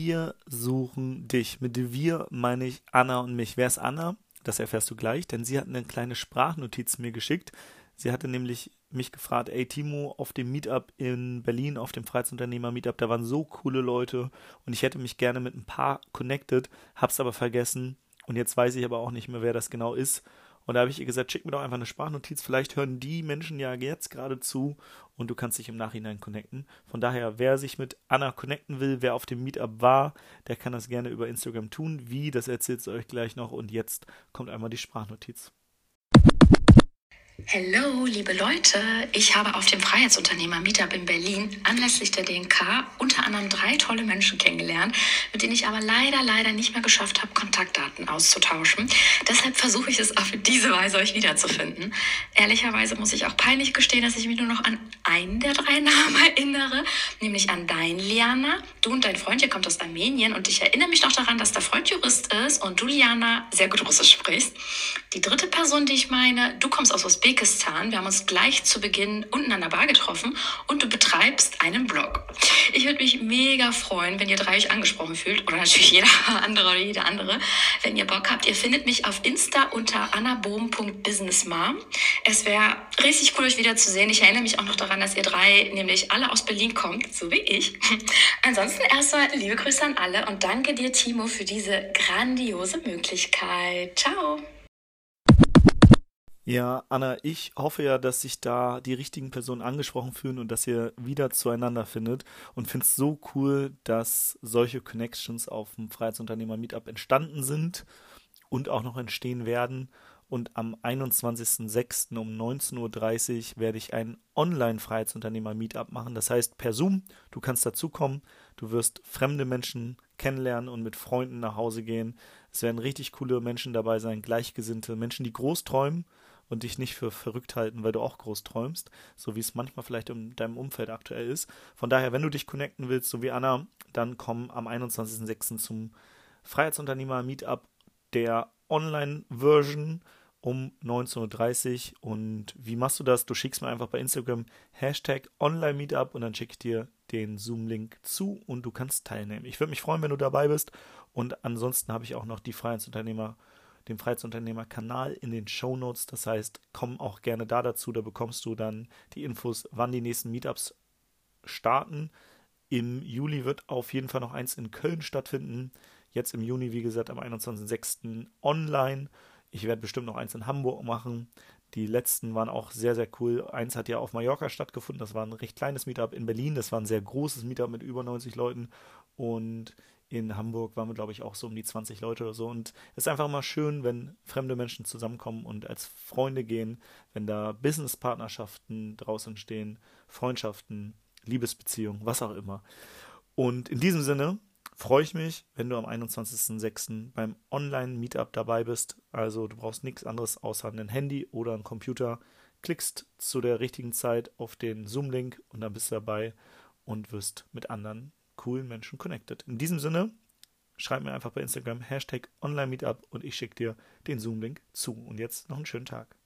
Wir suchen dich. Mit wir meine ich Anna und mich. Wer ist Anna? Das erfährst du gleich, denn sie hat eine kleine Sprachnotiz mir geschickt. Sie hatte nämlich mich gefragt, ey Timo, auf dem Meetup in Berlin, auf dem Freizeitunternehmer-Meetup, da waren so coole Leute und ich hätte mich gerne mit ein paar connected, hab's aber vergessen und jetzt weiß ich aber auch nicht mehr, wer das genau ist. Und da habe ich ihr gesagt, schick mir doch einfach eine Sprachnotiz. Vielleicht hören die Menschen ja jetzt gerade zu und du kannst dich im Nachhinein connecten. Von daher, wer sich mit Anna connecten will, wer auf dem Meetup war, der kann das gerne über Instagram tun. Wie, das erzählt sie euch gleich noch. Und jetzt kommt einmal die Sprachnotiz. Hallo, liebe Leute. Ich habe auf dem Freiheitsunternehmer Meetup in Berlin anlässlich der DNK unter anderem drei tolle Menschen kennengelernt, mit denen ich aber leider, leider nicht mehr geschafft habe, Kontaktdaten auszutauschen. Deshalb versuche ich es auf diese Weise, euch wiederzufinden. Ehrlicherweise muss ich auch peinlich gestehen, dass ich mich nur noch an einen der drei Namen erinnere, nämlich an dein Liana. Du und dein Freund, ihr kommt aus Armenien und ich erinnere mich noch daran, dass der Freund Jurist ist und du, Liana, sehr gut Russisch sprichst. Die dritte Person, die ich meine, du kommst aus Usbekistan Usbekistan. Wir haben uns gleich zu Beginn unten an der Bar getroffen und du betreibst einen Blog. Ich würde mich mega freuen, wenn ihr drei euch angesprochen fühlt oder natürlich jeder andere oder jede andere, wenn ihr Bock habt. Ihr findet mich auf Insta unter annabohm.businessmom. Es wäre richtig cool, euch wieder zu sehen. Ich erinnere mich auch noch daran, dass ihr drei nämlich alle aus Berlin kommt, so wie ich. Ansonsten erstmal liebe Grüße an alle und danke dir, Timo, für diese grandiose Möglichkeit. Ciao! Ja, Anna, ich hoffe ja, dass sich da die richtigen Personen angesprochen fühlen und dass ihr wieder zueinander findet und finde es so cool, dass solche Connections auf dem Freiheitsunternehmer Meetup entstanden sind und auch noch entstehen werden. Und am 21.06. um 19.30 Uhr werde ich ein Online-Freiheitsunternehmer-Meetup machen. Das heißt, per Zoom, du kannst dazukommen, du wirst fremde Menschen kennenlernen und mit Freunden nach Hause gehen. Es werden richtig coole Menschen dabei sein, Gleichgesinnte, Menschen, die groß träumen und dich nicht für verrückt halten, weil du auch groß träumst, so wie es manchmal vielleicht in deinem Umfeld aktuell ist. Von daher, wenn du dich connecten willst, so wie Anna, dann komm am 21.06. zum Freiheitsunternehmer Meetup der Online-Version um 19.30 Uhr. Und wie machst du das? Du schickst mir einfach bei Instagram Hashtag Online-Meetup und dann schicke ich dir den Zoom-Link zu und du kannst teilnehmen. Ich würde mich freuen, wenn du dabei bist. Und ansonsten habe ich auch noch die Freiheitsunternehmer den Freiheitsunternehmer-Kanal in den Show Notes. Das heißt, komm auch gerne da dazu. Da bekommst du dann die Infos, wann die nächsten Meetups starten. Im Juli wird auf jeden Fall noch eins in Köln stattfinden. Jetzt im Juni, wie gesagt, am 21.06. online. Ich werde bestimmt noch eins in Hamburg machen. Die letzten waren auch sehr, sehr cool. Eins hat ja auf Mallorca stattgefunden. Das war ein recht kleines Meetup in Berlin. Das war ein sehr großes Meetup mit über 90 Leuten. Und in Hamburg waren wir, glaube ich, auch so um die 20 Leute oder so. Und es ist einfach immer schön, wenn fremde Menschen zusammenkommen und als Freunde gehen, wenn da Businesspartnerschaften draus entstehen, Freundschaften, Liebesbeziehungen, was auch immer. Und in diesem Sinne freue ich mich, wenn du am 21.06. beim Online-Meetup dabei bist. Also du brauchst nichts anderes außer ein Handy oder ein Computer. Klickst zu der richtigen Zeit auf den Zoom-Link und dann bist du dabei und wirst mit anderen coolen Menschen connected. In diesem Sinne, schreib mir einfach bei Instagram Hashtag Online Meetup und ich schicke dir den Zoom-Link zu. Und jetzt noch einen schönen Tag.